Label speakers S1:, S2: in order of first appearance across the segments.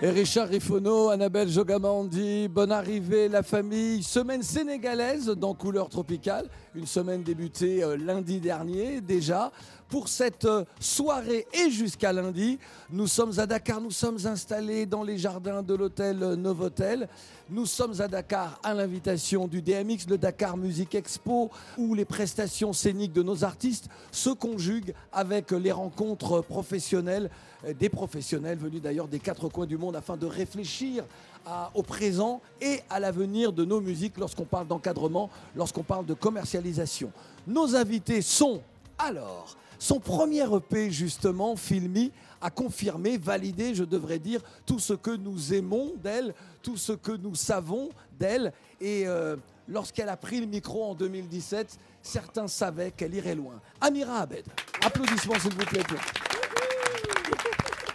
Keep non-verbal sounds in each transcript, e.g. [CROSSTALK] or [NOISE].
S1: Et Richard Rifono, Annabelle Jogamandi, bonne arrivée la famille. Semaine sénégalaise dans Couleur Tropicale. Une semaine débutée euh, lundi dernier déjà. Pour cette euh, soirée et jusqu'à lundi, nous sommes à Dakar, nous sommes installés dans les jardins de l'hôtel euh, Novotel. Nous sommes à Dakar à l'invitation du DMX, le Dakar Music Expo, où les prestations scéniques de nos artistes se conjuguent avec les rencontres professionnelles, euh, des professionnels venus d'ailleurs des quatre coins du monde afin de réfléchir au présent et à l'avenir de nos musiques lorsqu'on parle d'encadrement, lorsqu'on parle de commercialisation. Nos invités sont alors son premier EP justement, Filmy, a confirmé, validé, je devrais dire, tout ce que nous aimons d'elle, tout ce que nous savons d'elle. Et euh, lorsqu'elle a pris le micro en 2017, certains savaient qu'elle irait loin. Amira Abed, applaudissements s'il vous plaît. [LAUGHS]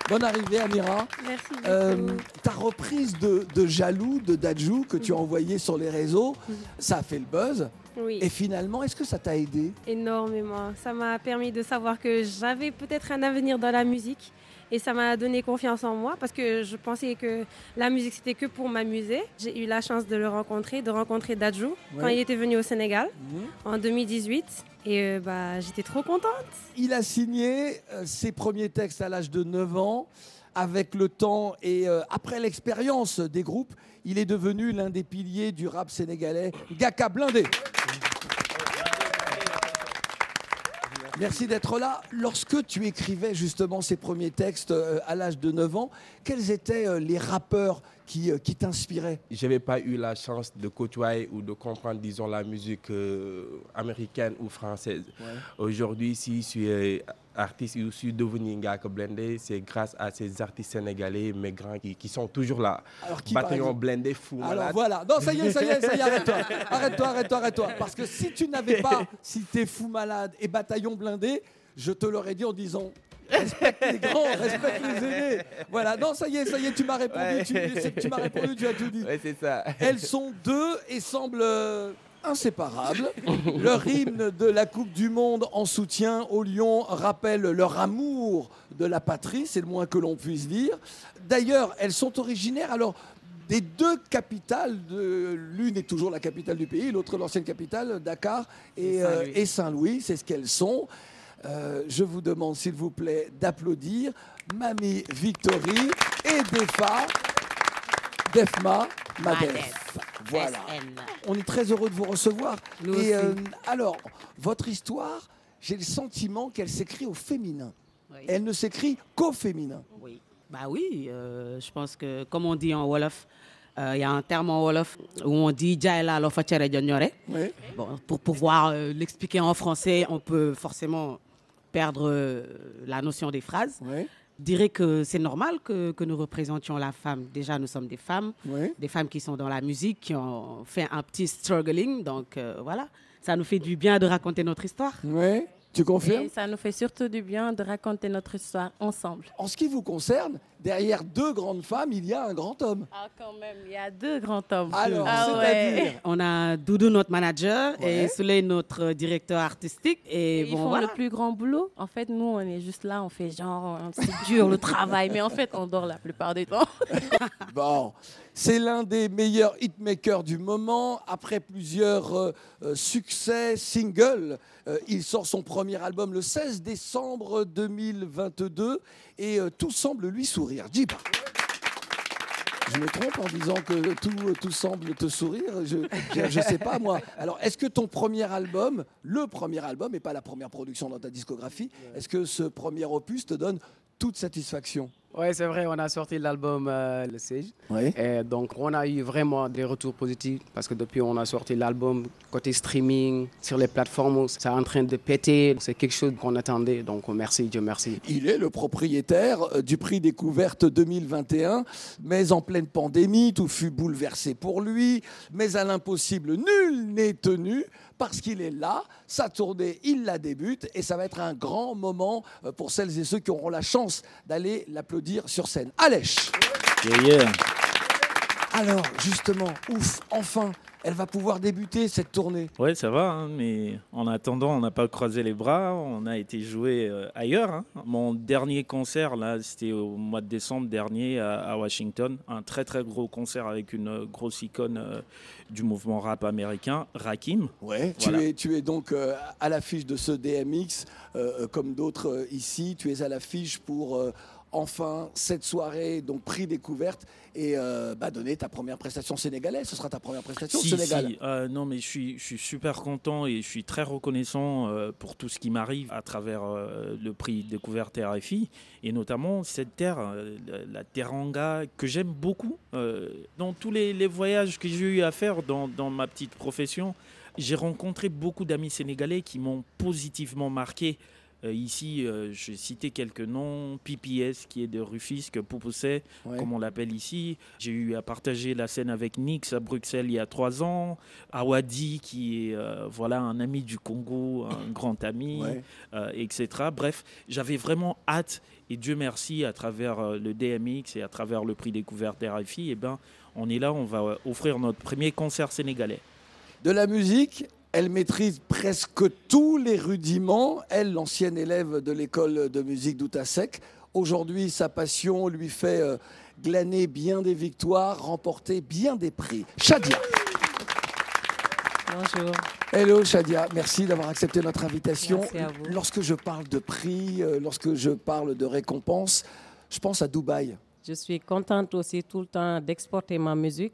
S1: Bonne arrivée Amira.
S2: Merci beaucoup.
S1: Euh, ta reprise de, de Jaloux de Dajou que tu as envoyé sur les réseaux, ça a fait le buzz.
S2: Oui,
S1: Et finalement, est-ce que ça t'a aidé
S2: énormément. Ça m'a permis de savoir que j'avais peut-être un avenir dans la musique. Et ça m'a donné confiance en moi parce que je pensais que la musique c'était que pour m'amuser. J'ai eu la chance de le rencontrer, de rencontrer Dajou quand
S1: Ouais.
S2: il était venu au Sénégal
S1: Mhm.
S2: en 2018. Et euh, bah, j'étais trop contente.
S1: Il a signé euh, ses premiers textes à l'âge de 9 ans. Avec le temps et euh, après l'expérience des groupes, il est devenu l'un des piliers du rap sénégalais, Gaka Blindé. Merci d'être là. Lorsque tu écrivais justement ces premiers textes euh, à l'âge de 9 ans, quels étaient euh, les rappeurs qui, euh, qui t'inspiraient
S3: Je n'avais pas eu la chance de côtoyer ou de comprendre, disons, la musique euh, américaine ou française. Aujourd'hui, si je suis euh, artiste ou je suis devenu Ngaka Blindé, c'est grâce à ces artistes sénégalais, mes grands, qui, qui sont toujours là.
S1: Alors, qui,
S3: Bataillon Blindé, Fou
S1: Alors
S3: Malade.
S1: voilà, non ça y est, ça y est, ça y est, arrête-toi, [LAUGHS] arrête-toi, arrête-toi, arrête-toi. Parce que si tu n'avais pas, si t'es fou malade et bataillon blindé, je te l'aurais dit en disant respecte les grands, [LAUGHS] respecte les aînés. Voilà, non ça y est, ça y est, tu m'as répondu,
S3: Ouais.
S1: tu, m'as répondu, tu as tout dit.
S3: Ouais, c'est ça.
S1: Elles sont deux et semblent euh, inséparables. [LAUGHS] Leur hymne de la Coupe du Monde en soutien aux Lions rappelle leur amour de la patrie, c'est le moins que l'on puisse dire. D'ailleurs, elles sont originaires alors des deux capitales. de- L'une est toujours la capitale du pays, l'autre l'ancienne capitale, Dakar et, euh,
S3: Saint-Louis,
S1: c'est ce qu'elles sont. Euh, je vous demande, s'il vous plaît, d'applaudir Mamie Victory et Defa, Defma Madef. Voilà. On est très heureux de vous recevoir.
S4: Nous
S1: et
S4: aussi.
S1: euh, alors, votre histoire, j'ai le sentiment qu'elle s'écrit au féminin.
S4: Oui.
S1: Elle ne s'écrit qu'au féminin.
S4: Oui. Bah oui, euh, je pense que comme on dit en Wolof, euh, il y a un terme en Wolof où on dit. Bon, pour pouvoir euh, l'expliquer en français, on peut forcément perdre euh, la notion des phrases. Je dirais que c'est normal que, que nous représentions la femme. Déjà, nous sommes des femmes, des femmes qui sont dans la musique, qui ont fait un petit struggling. Donc euh, voilà, ça nous fait du bien de raconter notre histoire.
S1: Oui. Tu confirmes?
S2: Et ça nous fait surtout du bien de raconter notre histoire ensemble.
S1: En ce qui vous concerne, derrière deux grandes femmes, il y a un grand homme.
S2: Ah, quand même, il y a deux grands hommes.
S1: Alors,
S2: Ah
S1: c'est-à-dire
S4: On a Doudou, notre manager,
S1: Ouais.
S4: et Soleil, notre directeur artistique. Et,
S2: Ils
S4: bon,
S2: font
S4: voilà.
S2: le plus grand boulot. En fait, nous, on est juste là, on fait genre, c'est dur le travail, mais en fait, on dort la plupart du temps. [LAUGHS]
S1: Bon, c'est l'un des meilleurs hitmakers du moment. Après plusieurs euh, euh, succès singles, euh, il sort son premier album le 16 décembre 2022 et euh, tout semble lui sourire. Je me trompe en disant que tout, tout semble te sourire. Je ne sais pas, moi. Alors, est-ce que ton premier album, le premier album, et pas la première production dans ta discographie, est-ce que ce premier opus te donne toute satisfaction?
S5: Oui, c'est vrai, on a sorti l'album euh, Le Sage.
S1: Oui.
S5: Et donc, on a eu vraiment des retours positifs parce que depuis on a sorti l'album côté streaming, sur les plateformes, c'est en train de péter. C'est quelque chose qu'on attendait. Donc, merci, Dieu merci.
S1: Il est le propriétaire euh, du prix découverte 2021, mais en pleine pandémie, tout fut bouleversé pour lui, mais à l'impossible, nul n'est tenu. Parce qu'il est là. Sa tournée, il la débute et ça va être un grand moment euh, pour celles et ceux qui auront la chance d'aller l'applaudir sur scène. Alèche Alors, justement, ouf, enfin, elle va pouvoir débuter cette tournée.
S6: Ouais, ça va, hein, mais en attendant, on n'a pas croisé les bras, on a été joué euh, ailleurs. hein. Mon dernier concert, là, c'était au mois de décembre dernier à, à Washington. Un très très gros concert avec une euh, grosse icône euh, du mouvement rap américain, Rakim.
S1: Ouais,
S6: Voilà.
S1: tu, es, tu es donc à l'affiche de ce DMX, comme d'autres ici. Tu es à l'affiche pour enfin cette soirée, donc prix découverte, et euh, bah, donner ta première prestation sénégalaise. Ce sera ta première prestation au
S6: Si,
S1: Sénégal.
S6: si. Euh, non, mais je suis, je suis super content et je suis très reconnaissant euh, pour tout ce qui m'arrive à travers le prix découverte RFI et notamment cette terre, la, Teranga, que j'aime beaucoup. Dans tous les, les voyages que j'ai eu à faire dans, dans ma petite profession, j'ai rencontré beaucoup d'amis sénégalais qui m'ont positivement marqué. Euh, ici, euh, je vais citer quelques noms. PPS, qui est de Rufisque, Poupousset,
S1: Ouais.
S6: comme on l'appelle ici. J'ai eu à partager la scène avec Nix à Bruxelles il y a trois ans. Awadi, qui est euh, voilà, un ami du Congo, un grand ami,
S1: Ouais.
S6: etc. Bref, j'avais vraiment hâte, et Dieu merci, à travers le DMX et à travers le prix découverte RFI, eh ben, on est là, on va offrir notre premier concert sénégalais.
S1: De la musique, elle maîtrise presque tous les rudiments. Elle, l'ancienne élève de l'école de musique d'Outasek. Aujourd'hui, sa passion lui fait euh, glaner bien des victoires, remporter bien des prix. Shadia.
S7: Bonjour.
S1: Hello Shadia, merci d'avoir accepté notre invitation.
S7: Merci à vous.
S1: Lorsque je parle de prix, euh, lorsque je parle de récompense, je pense à Dubaï.
S7: Je suis contente aussi tout le temps d'exporter ma musique.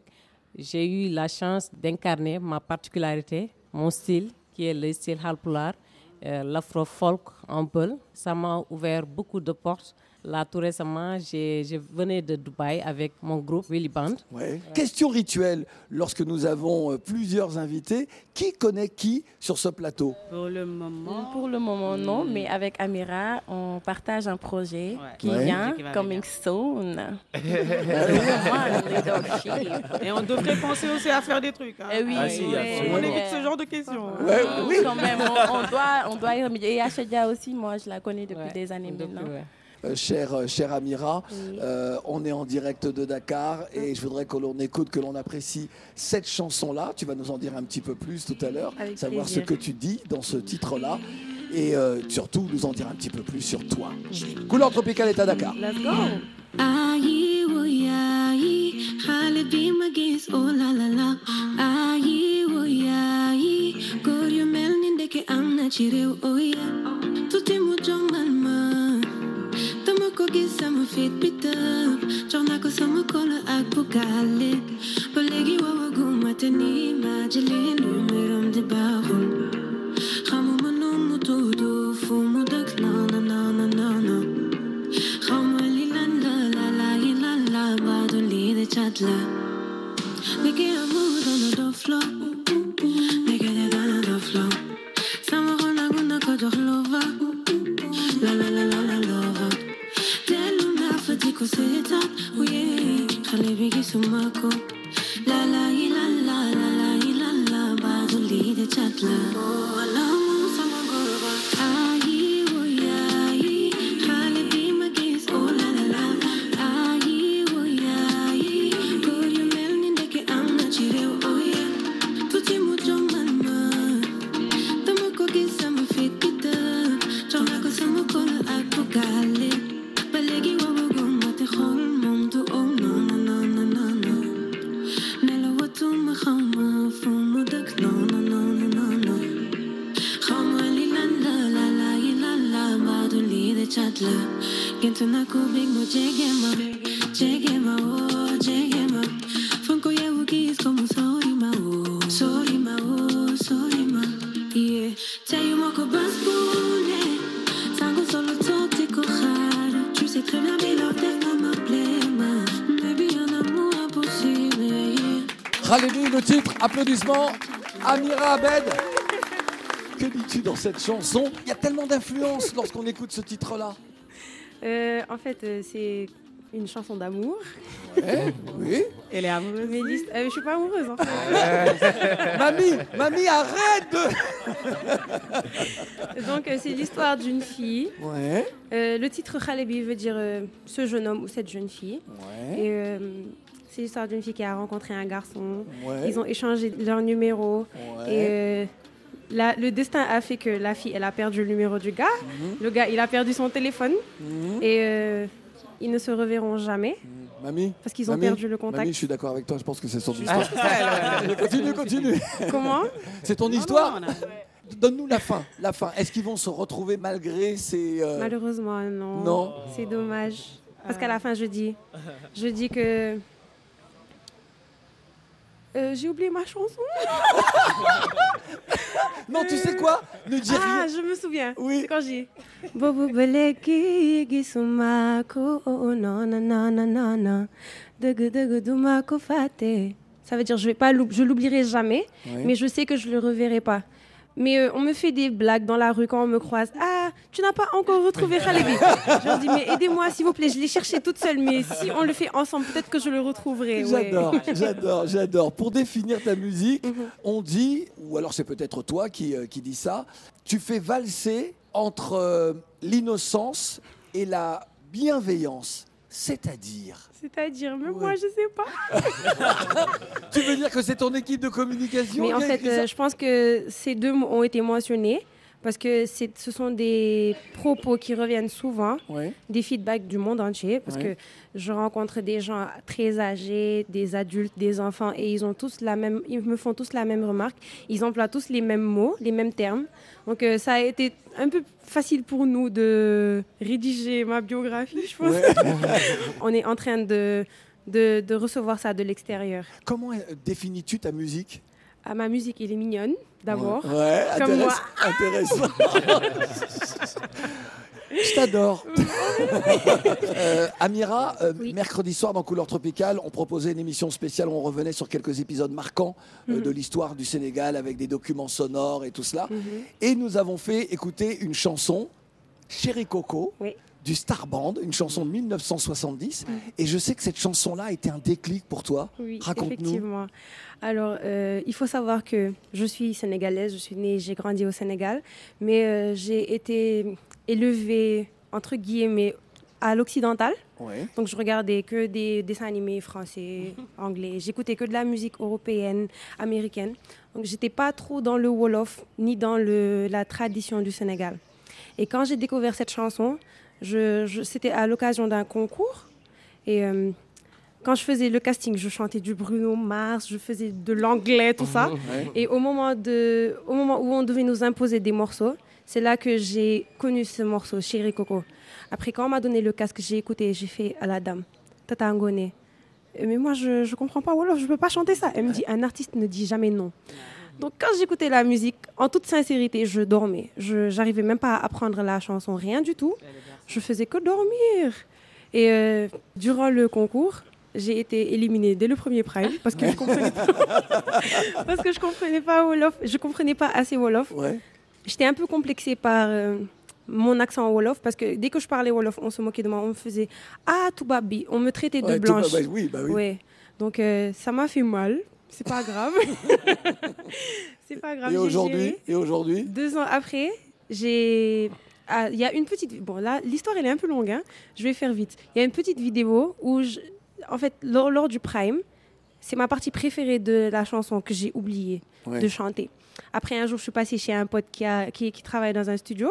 S7: J'ai eu la chance d'incarner ma particularité, mon style, qui est le style Halpular, euh, l'afro-folk un peu. Ça m'a ouvert beaucoup de portes. Là, tout récemment, j'ai- je venais de Dubaï avec mon groupe Willy Band.
S1: Ouais. Question rituelle, lorsque nous avons euh, plusieurs invités, qui connaît qui sur ce plateau?
S4: Pour le moment.
S8: Pour le moment, non, mais avec Amira, on partage un projet qui
S1: Ouais.
S8: vient,
S4: Qui va
S8: coming soon. [LAUGHS]
S4: Et on devrait penser aussi à faire des trucs. hein.
S8: Eh oui,
S6: Ah, si.
S4: On évite ce genre de questions. hein.
S1: Ouais, oui.
S8: Quand même, on, on doit, on doit y remédier. Et Achadia aussi, moi, je la connais depuis
S7: Ouais,
S8: des années
S7: depuis,
S8: maintenant.
S1: Euh, Cher, euh, cher Amira,
S8: Oui.
S1: euh, on est en direct de Dakar et je voudrais que l'on écoute, que l'on apprécie cette chanson-là. Tu vas nous en dire un petit peu plus tout à l'heure, savoir
S8: plaisir.
S1: ce que tu dis dans ce titre-là et euh, surtout nous en dire un petit peu plus sur toi. Couleur tropicale est à Dakar.
S8: Let's go.
S9: Oh la la la. Oh yeah. Jommal ma, dama ko gis sama fit bi tëb. Jox naa ko sama kolo ak bugale, ba léegi woowaguma te ni ma jëlee numérom di baaxul. Xamuma nu mu tudd, fu mu dëkk, non non non non non non. Xawma li lan la la la yi lan la ba du lii de cat la Niki amu dana dof lo Niki gisuma ko La la yi lan la la la lii de cat la Gént naa ko bég mu jege ma. Jege ma oh. Oh oh xaar Tu un amour impossible
S1: Khaledi, le titre, applaudissements. Amira Abed. Que dis-tu dans cette chanson? Il y a tellement d'influence lorsqu'on écoute ce titre-là.
S2: Euh, en fait, euh, c'est une chanson d'amour.
S1: Ouais, oui.
S2: Elle est amoureuse. Mais l'hist- euh, je suis pas amoureuse en fait.
S1: mamie, mamie, arrête de... [LAUGHS]
S2: Donc euh, c'est l'histoire d'une fille.
S1: Ouais.
S2: Euh, le titre Khalebi veut dire euh, ce jeune homme ou cette jeune fille.
S1: Ouais.
S2: Et euh, c'est l'histoire d'une fille qui a rencontré un garçon.
S1: Ouais.
S2: Ils ont échangé leur numéro.
S1: Ouais.
S2: Et euh, la- le destin a fait que la fille, elle a perdu le numéro du gars.
S1: Mhm.
S2: Le gars, il a perdu son téléphone.
S1: Mhm.
S2: Et euh, ils ne se reverront jamais.
S1: Mamie
S2: Parce qu'ils ont
S1: Mamie
S2: perdu le contact.
S1: Mamie, je suis d'accord avec toi, je pense que c'est son histoire. Mais [LAUGHS] continue, continue.
S2: Comment [LAUGHS]
S1: C'est ton histoire Donne-nous la fin. La fin. Est-ce qu'ils vont se retrouver malgré ces. euh,
S2: Malheureusement, non.
S1: Non.
S2: C'est dommage. Parce qu'à la fin, je dis, je dis que. Euh, J'ai oublié ma chanson. [LAUGHS] [LAUGHS]
S1: Non, tu sais quoi? Ne dis
S2: ah,
S1: rien.
S2: je me souviens.
S1: Oui.
S2: C'est quand j'ai. Bobo beleki gisumako oh non non non non non non Dugu, dugu, dumako fate. Ça veut dire je vais pas je l'oublierai jamais,
S10: Oui.
S2: mais je sais que je le reverrai pas. Mais euh, on me fait des blagues dans la rue quand on me croise. Ah, tu n'as pas encore retrouvé [LAUGHS] Khalebi. je leur dis mais aidez-moi s'il vous plaît, je l'ai cherché toute seule, mais si on le fait ensemble, peut-être que je le retrouverai. ouais.
S1: J'adore, j'adore, j'adore. Pour définir ta musique,
S2: Mhm.
S1: on dit, ou alors c'est peut-être toi qui, euh, qui dis ça, tu fais valser entre euh, l'innocence et la bienveillance. C'est-à-dire
S2: C'est-à-dire, même moi, je sais pas. [LAUGHS]
S1: Tu veux dire que c'est ton équipe de communication
S2: Mais en
S1: qui a
S2: fait,
S1: écrit ça
S2: euh, je pense que ces deux mots ont été mentionnés parce que ce sont des propos qui reviennent souvent,
S1: Ouais.
S2: des feedbacks du monde entier, parce
S1: Ouais.
S2: que je rencontre des gens très âgés, des adultes, des enfants, et ils ont tous la même, ils me font tous la même remarque. Ils emploient tous les mêmes mots, les mêmes termes. Donc euh, ça a été un peu facile pour nous de rédiger ma biographie, je pense.
S1: Ouais. [LAUGHS]
S2: On est en train de, de, de recevoir ça de l'extérieur.
S1: Comment euh, définis-tu ta musique?
S2: Ah, ma musique, elle est mignonne, d'abord.
S1: Ouais,
S2: Comme moi. [LAUGHS]
S1: intéressant. intéressant. [LAUGHS] Je t'adore. [LAUGHS] Euh, Amira, euh, mercredi soir dans Couleur Tropicale, on proposait une émission spéciale où on revenait sur quelques épisodes marquants euh,
S2: Mhm.
S1: de l'histoire du Sénégal avec des documents sonores et tout cela.
S2: Mhm.
S1: Et nous avons fait écouter une chanson, Chéri Coco,
S2: Oui.
S1: Du Star Band, une chanson de 1970.
S2: Mhm.
S1: Et je sais que cette chanson-là a été un déclic pour toi.
S2: Oui,
S1: Raconte-nous.
S2: effectivement. Alors, euh, il faut savoir que je suis sénégalaise, je suis née, j'ai grandi au Sénégal, mais euh, j'ai été élevée, entre guillemets, à l'occidental.
S1: Ouais.
S2: Donc, je regardais que des dessins animés français, [LAUGHS] anglais. J'écoutais que de la musique européenne, américaine. Donc, j'étais pas trop dans le Wolof, ni dans le, la tradition du Sénégal. Et quand j'ai découvert cette chanson, je, je- c'était à l'occasion d'un concours. Et euh, quand je faisais le casting, je chantais du Bruno Mars, je faisais de l'anglais, tout ça.
S10: Ouais.
S2: Et au moment, de, au moment où on devait nous imposer des morceaux, c'est là que j'ai connu ce morceau, Chéri Coco. Après, quand on m'a donné le casque, j'ai écouté, j'ai fait à la dame, Tata Ngone. Mais moi, je ne comprends pas Wolof, je ne peux pas chanter ça. Elle me dit, un artiste ne dit jamais non. Donc, quand j'écoutais la musique, en toute sincérité, je dormais. Je n'arrivais même pas à apprendre la chanson, rien du tout. Je faisais que dormir. Et euh, durant le concours, j'ai été éliminée dès le premier prime parce que je comprenais pas, [LAUGHS] parce que je comprenais pas Wolof, je comprenais pas assez Wolof. J'étais un peu complexée par euh, mon accent Wolof parce que dès que je parlais Wolof, on se moquait de moi, on me faisait ah Toubabi, on me traitait de
S1: Ouais,
S2: blanche.
S1: Touba- bah oui, bah oui.
S2: Ouais. Donc euh, ça m'a fait mal. C'est pas grave. [LAUGHS] c'est pas grave.
S1: Et aujourd'hui. Et aujourd'hui
S2: Deux ans après, j'ai. ah, Il y a une petite. Bon, là, l'histoire, elle est un peu longue. hein. Je vais faire vite. Il y a une petite vidéo où, je- en fait, lors, lors du Prime, c'est ma partie préférée de la chanson que j'ai oublié
S10: Ouais.
S2: de chanter. Après, un jour, je suis passée chez un pote qui, a, qui, qui travaille dans un studio.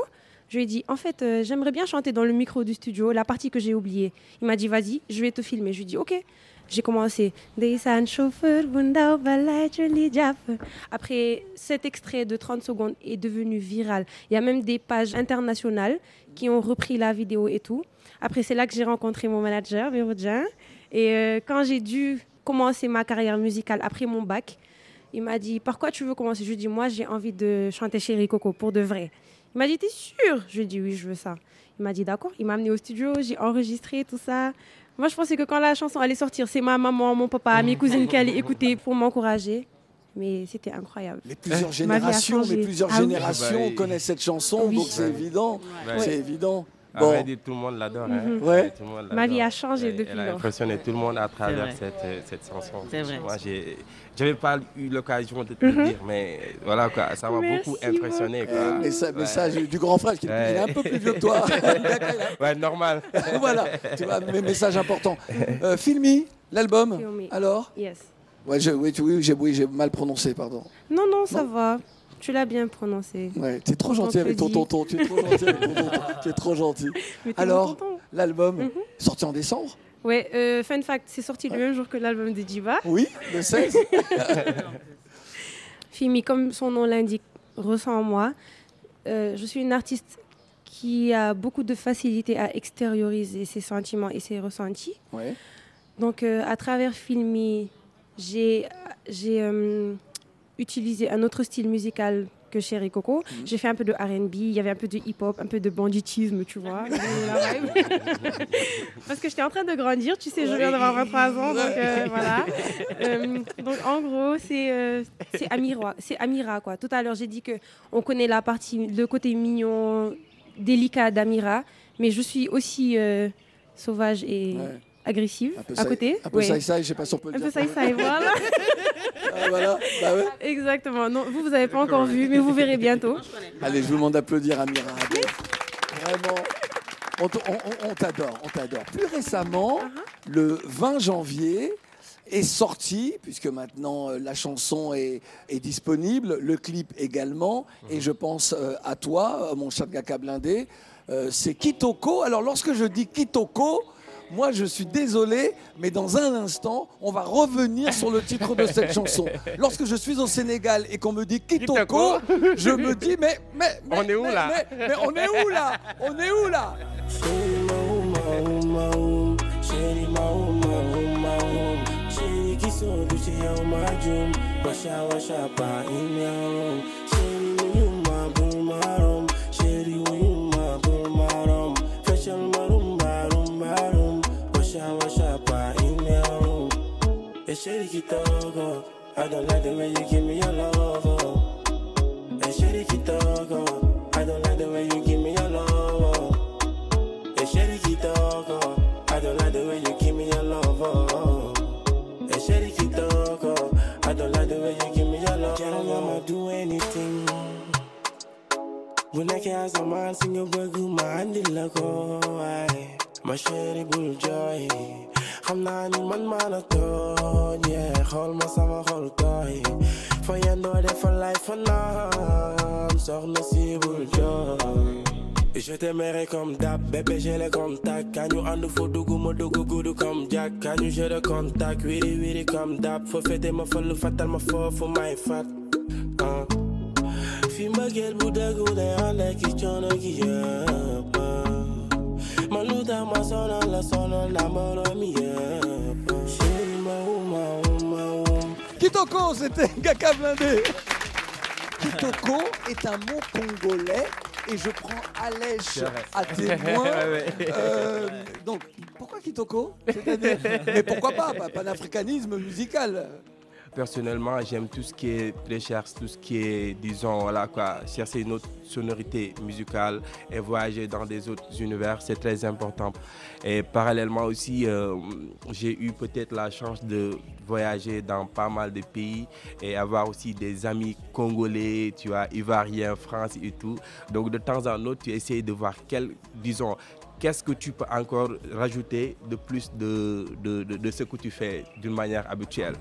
S2: Je lui ai dit, en fait, euh, j'aimerais bien chanter dans le micro du studio la partie que j'ai oubliée. Il m'a dit, vas-y, je vais te filmer. Je lui ai dit, ok. J'ai commencé. Après, cet extrait de 30 secondes est devenu viral. Il y a même des pages internationales qui ont repris la vidéo et tout. Après, c'est là que j'ai rencontré mon manager, Vérodien. Et euh, quand j'ai dû commencer ma carrière musicale après mon bac, il m'a dit Par quoi tu veux commencer? Je lui ai dit Moi, j'ai envie de chanter Chéri Coco pour de vrai. Il m'a dit T'es sûr? Je lui ai dit Oui, je veux ça. Il m'a dit D'accord. Il m'a amené au studio, j'ai enregistré tout ça. Moi, je pensais que quand la chanson allait sortir, c'est ma maman, mon papa, mes cousines qui allaient écouter pour m'encourager. Mais c'était incroyable.
S1: Plusieurs
S2: Ma vie a
S1: générations, mais plusieurs
S2: Ah oui.
S1: générations
S3: Ah bah,
S1: connaissent cette chanson,
S2: Oui.
S1: donc c'est évident.
S3: Ouais.
S1: C'est évident.
S3: À
S1: Bon.
S3: vrai dire, tout le monde l'adore. hein.
S2: Mhm.
S1: Ouais.
S3: Tout le monde
S2: Ma vie a changé depuis
S3: Elle a
S2: lors.
S3: impressionné tout le monde à travers cette, euh, cette chanson.
S4: C'est vrai.
S3: Moi, j'ai, j'avais pas eu l'occasion de te le
S2: Mhm.
S3: dire, mais voilà quoi, ça m'a beaucoup impressionné. Quoi.
S1: Euh, messa-
S3: Ouais.
S1: Message du grand frère qui il est un peu plus vieux que toi. [LAUGHS]
S3: ouais, normal. [LAUGHS]
S1: voilà, tu vois, mes messages importants. Euh, Filmi, l'album,
S2: Filmi.
S1: alors
S2: Yes.
S1: Ouais, je- oui, oui, j'ai oui, j'ai mal prononcé, pardon.
S2: Non, non, ça va. Tu l'as bien prononcé.
S1: Ouais, tu es trop gentil avec ton tonton, tu es trop gentil avec ton tonton, [LAUGHS] tu es trop gentil.
S2: T'es
S1: Alors, l'album,
S2: Mhm.
S1: sorti en décembre
S2: Ouais, euh, fun fact, c'est sorti le même jour que l'album de Diva.
S1: Oui, le 16 [LAUGHS]
S2: Fimi, comme son nom l'indique, ressent moi. Euh, je suis une artiste qui a beaucoup de facilité à extérioriser ses sentiments et ses ressentis.
S1: Ouais.
S2: Donc, euh, à travers Filmi, j'ai j'ai, euh, utilisé un autre style musical que Chéri Coco. J'ai fait un peu de R&B, il y avait un peu de hip-hop, un peu de banditisme, tu vois. [LAUGHS] [LAUGHS] Parce que j'étais en train de grandir, tu sais, je viens d'avoir 23 ans, donc euh, voilà. [LAUGHS] Euh, donc en gros, c'est euh, c'est Amira, Amira quoi. Tout à l'heure, j'ai dit que on connaît la partie, le côté mignon, délicat d'Amira, mais je suis aussi euh, sauvage et
S1: Ouais.
S2: Agressive
S1: Un peu
S2: à côté.
S1: Un peu
S2: Ouais.
S1: je sais pas si on peut le
S2: Un peu voilà. [LAUGHS]
S1: Ah, voilà, bah ouais.
S2: Exactement. Non, vous, vous n'avez pas encore vu, mais vous verrez bientôt. [LAUGHS]
S1: Allez, je vous demande d'applaudir Amira. Vraiment, on, t'adore, on t'adore. Plus récemment,
S2: Uh-huh.
S1: le 20 janvier, est sorti, puisque maintenant euh, la chanson est, est disponible, le clip également, et je pense euh, à toi, euh, mon cher Gaka Blindé, euh, c'est Kitoko. Alors lorsque je dis Kitoko, moi je suis désolé, mais dans un instant, on va revenir sur le titre de cette [LAUGHS] chanson. Lorsque je suis au Sénégal et qu'on me dit Kitoko, je me dis mais, mais, mais
S3: On est où,
S1: mais-
S3: là
S1: mais- mais on est où là On est où là Oh.
S10: I don't like the way you give me your love. Oh. Hey, shady Kitoko. Oh. I don't like the way you give me your love. Oh. Hey, shady Kitoko. Oh. I don't like the way you give me your love. Oh. Hey, shady Kitoko. I don't like the way you give me your love. Girl, I'ma do anything. When I can't some man sing your boy good man the loco. My shady bull joy. Xam naa ni man maa la tooñ yeah xool ma sama xol tooy fa yendoo defa lay fa naam soxna si bul jooy Je t'aimerai comme d'hab, bébé j'ai les contacts Quand ñu ànd fo dugg ma dugg gudd comme Jack Quand ñu jeu de contact, wiri wiri comme d'hab Fo fete ma fallu fatal ma foofu may fat. Fi mbëggeel bu dëggu day ànd ak coono gi yëpp Man lu tax ma sonal la
S1: Kitoko, c'était [LAUGHS] Gaka Blindé. Kitoko est un mot congolais et je prends Alèche à [LAUGHS] témoin. Euh, donc, pourquoi Kitoko Mais pourquoi pas? Pas Panafricanisme musical.
S3: Personnellement, j'aime tout ce qui est recherche, tout ce qui est, disons, voilà quoi, chercher une autre sonorité musicale et voyager dans des autres univers, c'est très important. Et parallèlement aussi, euh, j'ai eu peut-être la chance de voyager dans pas mal de pays et avoir aussi des amis congolais, tu vois, ivoiriens, France et tout. Donc de temps en autre, tu essaies de voir quel, disons, qu'est-ce que tu peux encore rajouter de plus de, de, de- de ce que tu fais d'une manière habituelle?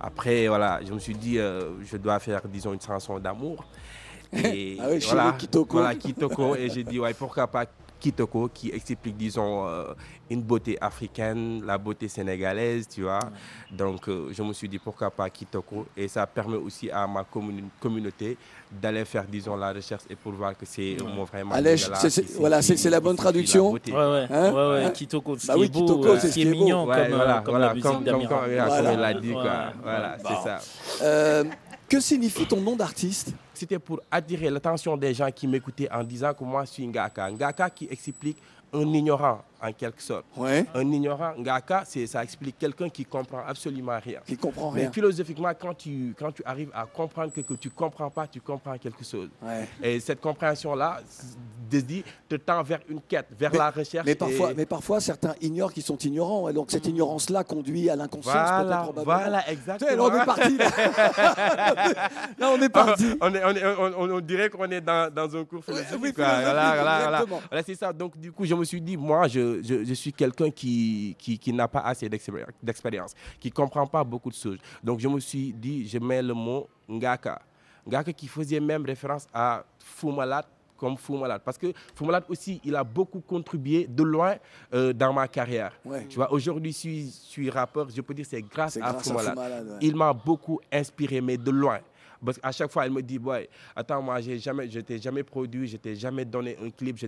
S3: Après, voilà, je me suis dit, euh, je dois faire, disons, une chanson d'amour. Et [LAUGHS]
S1: Ah oui,
S3: voilà,
S1: Kitoko.
S3: Voilà, Kitoko. et j'ai dit, ouais, pourquoi pas Kitoko, qui explique, disons, euh, une beauté africaine, la beauté sénégalaise, tu vois. Donc, euh, je me suis dit, pourquoi pas Kitoko? Et ça permet aussi à ma communauté d'aller faire, disons, la recherche et pour voir que c'est vraiment.
S1: C'est- c'est-
S3: qui-
S1: voilà, c'est c'est la bonne traduction.
S6: Ouais, ouais,
S1: Hein?
S6: Ouais, ouais, Kitoko, ce
S1: Bah oui,
S6: est beau,
S1: Kitoko, c'est
S6: ce qui est mignon,
S3: Ouais,
S6: comme,
S3: voilà,
S6: euh, comme
S3: voilà,
S6: la musique
S3: comme, comme,
S6: d'Amira.
S3: comme, voilà, comme il l'a dit, quoi.
S6: Ouais.
S3: Voilà,
S6: Bon.
S3: c'est ça.
S1: Euh, que signifie ton nom d'artiste?
S3: C'était pour attirer l'attention des gens qui m'écoutaient en disant que moi je suis Ngaka. Ngaka qui explique un ignorant en quelque sorte.
S1: Ouais.
S3: Un ignorant, Ngaka, c'est- ça explique quelqu'un qui comprend absolument rien.
S1: Qui comprend
S3: Mais
S1: rien.
S3: philosophiquement, quand tu, quand tu arrives à comprendre que, que tu comprends pas, tu comprends quelque chose.
S1: Ouais.
S3: Et cette compréhension-là, dis, te tend vers une quête, vers
S1: Mais-
S3: la recherche.
S1: Mais parfois,
S3: et-
S1: mais parfois, certains ignorent qu'ils sont ignorants. Et donc, cette ignorance-là conduit à l'inconscience, peut-être,
S3: Voilà,
S1: probablement.
S3: voilà, exactement. [LAUGHS]
S1: Là, on est parti. Là, Là, on est parti.
S3: on, est- on est- on- on- on dirait qu'on est dans, dans un cours philosophique.
S1: oui,
S3: Voilà, voilà, c'est ça. Donc, du coup, je me suis dit, moi, je, je, je suis quelqu'un qui, qui, qui n'a pas assez d'expéri- d'expérience, qui ne comprend pas beaucoup de choses. Donc, je me suis dit, je mets le mot Ngaka. Ngaka qui faisait même référence à Fou Malade comme Fou Malade. Parce que Fou Malade aussi, il a beaucoup contribué de loin euh, dans ma carrière.
S1: Ouais.
S3: Tu vois, aujourd'hui, je suis, je suis rappeur, je peux dire que c'est grâce, à
S1: grâce
S3: Fou
S1: à Fou
S3: Malade.
S1: Malade, ouais.
S3: Il m'a beaucoup inspiré, mais de loin. Parce qu'à chaque fois, elle me dit, boy, attends, moi, j'ai jamais, je t'ai jamais produit, je t'ai jamais donné un clip, je